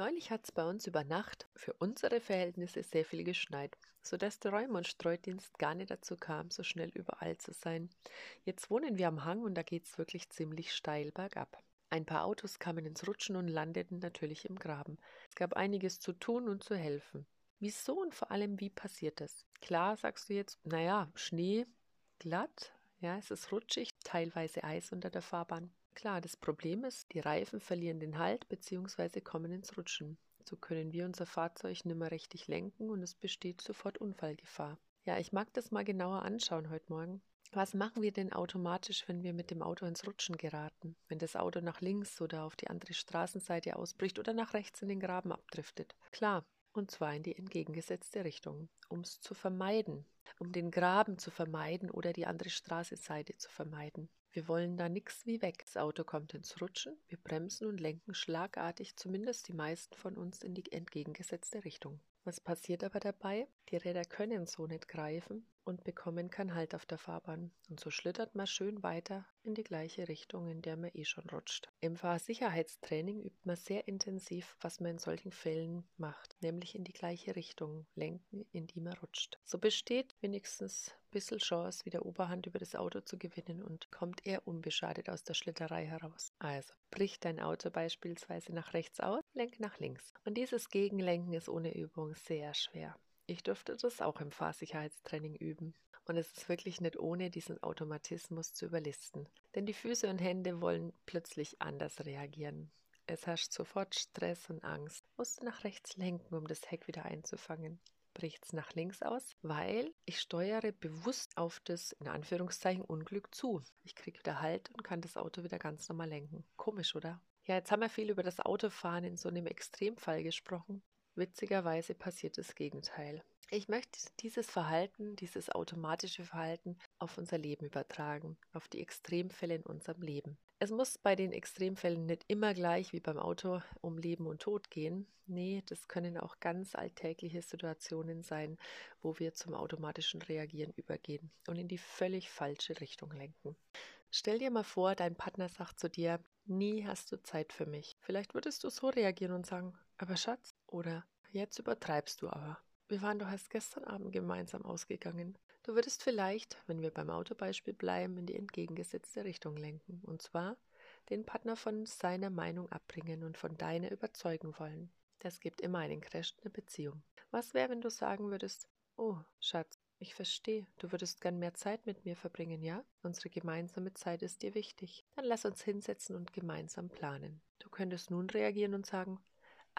Neulich hat es bei uns über Nacht für unsere Verhältnisse sehr viel geschneit, sodass der Räum- und Streudienst gar nicht dazu kam, so schnell überall zu sein. Jetzt wohnen wir am Hang und da geht es wirklich ziemlich steil bergab. Ein paar Autos kamen ins Rutschen und landeten natürlich im Graben. Es gab einiges zu tun und zu helfen. Wieso und vor allem wie passiert das? Klar, sagst du jetzt, naja, Schnee, glatt, ja, es ist rutschig, teilweise Eis unter der Fahrbahn. Klar, das Problem ist, die Reifen verlieren den Halt bzw. kommen ins Rutschen. So können wir unser Fahrzeug nimmer richtig lenken und es besteht sofort Unfallgefahr. Ja, ich mag das mal genauer anschauen heute Morgen. Was machen wir denn automatisch, wenn wir mit dem Auto ins Rutschen geraten? Wenn das Auto nach links oder auf die andere Straßenseite ausbricht oder nach rechts in den Graben abdriftet? Klar, und zwar in die entgegengesetzte Richtung, um es zu vermeiden, um den Graben zu vermeiden oder die andere Straßenseite zu vermeiden. Wir wollen da nix wie weg. Das Auto kommt ins Rutschen, wir bremsen und lenken schlagartig, zumindest die meisten von uns, in die entgegengesetzte Richtung. Was passiert aber dabei? Die Räder können so nicht greifen und bekommen keinen Halt auf der Fahrbahn. Und so schlittert man schön weiter in die gleiche Richtung, in der man eh schon rutscht. Im Fahrsicherheitstraining übt man sehr intensiv, was man in solchen Fällen macht, nämlich in die gleiche Richtung lenken, in die man rutscht. So besteht wenigstens bisschen Chance, wieder Oberhand über das Auto zu gewinnen und kommt eher unbeschadet aus der Schlitterei heraus. Also, bricht dein Auto beispielsweise nach rechts aus, lenk nach links. Und dieses Gegenlenken ist ohne Übung sehr schwer. Ich durfte das auch im Fahrsicherheitstraining üben. Und es ist wirklich nicht ohne diesen Automatismus zu überlisten. Denn die Füße und Hände wollen plötzlich anders reagieren. Es herrscht sofort Stress und Angst. Musst du nach rechts lenken, um das Heck wieder einzufangen. Bricht's nach links aus, weil ich steuere bewusst auf das, in Anführungszeichen, Unglück zu. Ich kriege wieder Halt und kann das Auto wieder ganz normal lenken. Komisch, oder? Ja, jetzt haben wir viel über das Autofahren in so einem Extremfall gesprochen. Witzigerweise passiert das Gegenteil. Ich möchte dieses Verhalten, dieses automatische Verhalten auf unser Leben übertragen, auf die Extremfälle in unserem Leben. Es muss bei den Extremfällen nicht immer gleich wie beim Auto um Leben und Tod gehen. Nee, das können auch ganz alltägliche Situationen sein, wo wir zum automatischen Reagieren übergehen und in die völlig falsche Richtung lenken. Stell dir mal vor, dein Partner sagt zu dir, nie hast du Zeit für mich. Vielleicht würdest du so reagieren und sagen, aber Schatz, oder jetzt übertreibst du aber. Wir waren doch erst gestern Abend gemeinsam ausgegangen. Du würdest vielleicht, wenn wir beim Autobeispiel bleiben, in die entgegengesetzte Richtung lenken. Und zwar den Partner von seiner Meinung abbringen und von deiner überzeugen wollen. Das gibt immer einen Crash in der Beziehung. Was wäre, wenn du sagen würdest, oh, Schatz, ich verstehe, du würdest gern mehr Zeit mit mir verbringen, ja? Unsere gemeinsame Zeit ist dir wichtig. Dann lass uns hinsetzen und gemeinsam planen. Du könntest nun reagieren und sagen,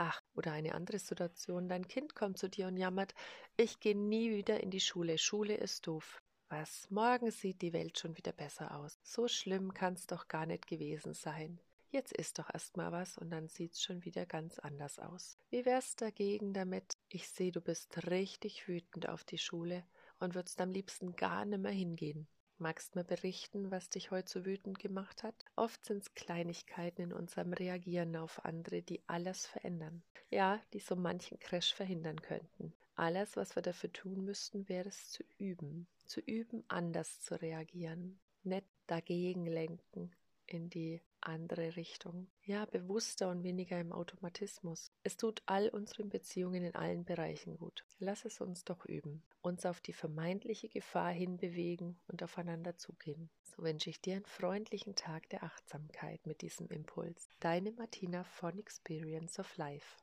Ach, oder eine andere Situation, dein Kind kommt zu dir und jammert, ich gehe nie wieder in die Schule, Schule ist doof. Was, morgen sieht die Welt schon wieder besser aus. So schlimm kann's doch gar nicht gewesen sein. Jetzt isst doch erst mal was und dann sieht's schon wieder ganz anders aus. Wie wär's dagegen damit? Ich sehe, du bist richtig wütend auf die Schule und würdest am liebsten gar nimmer hingehen. Magst mir berichten, was dich heute so wütend gemacht hat? Oft sind es Kleinigkeiten in unserem Reagieren auf andere, die alles verändern. Ja, die so manchen Crash verhindern könnten. Alles, was wir dafür tun müssten, wäre es zu üben. Zu üben, anders zu reagieren. Nicht dagegen lenken in die andere Richtung. Ja, bewusster und weniger im Automatismus. Es tut all unseren Beziehungen in allen Bereichen gut. Lass es uns doch üben. Uns auf die vermeintliche Gefahr hinbewegen und aufeinander zugehen. So wünsche ich dir einen freundlichen Tag der Achtsamkeit mit diesem Impuls. Deine Martina von Experience of Life.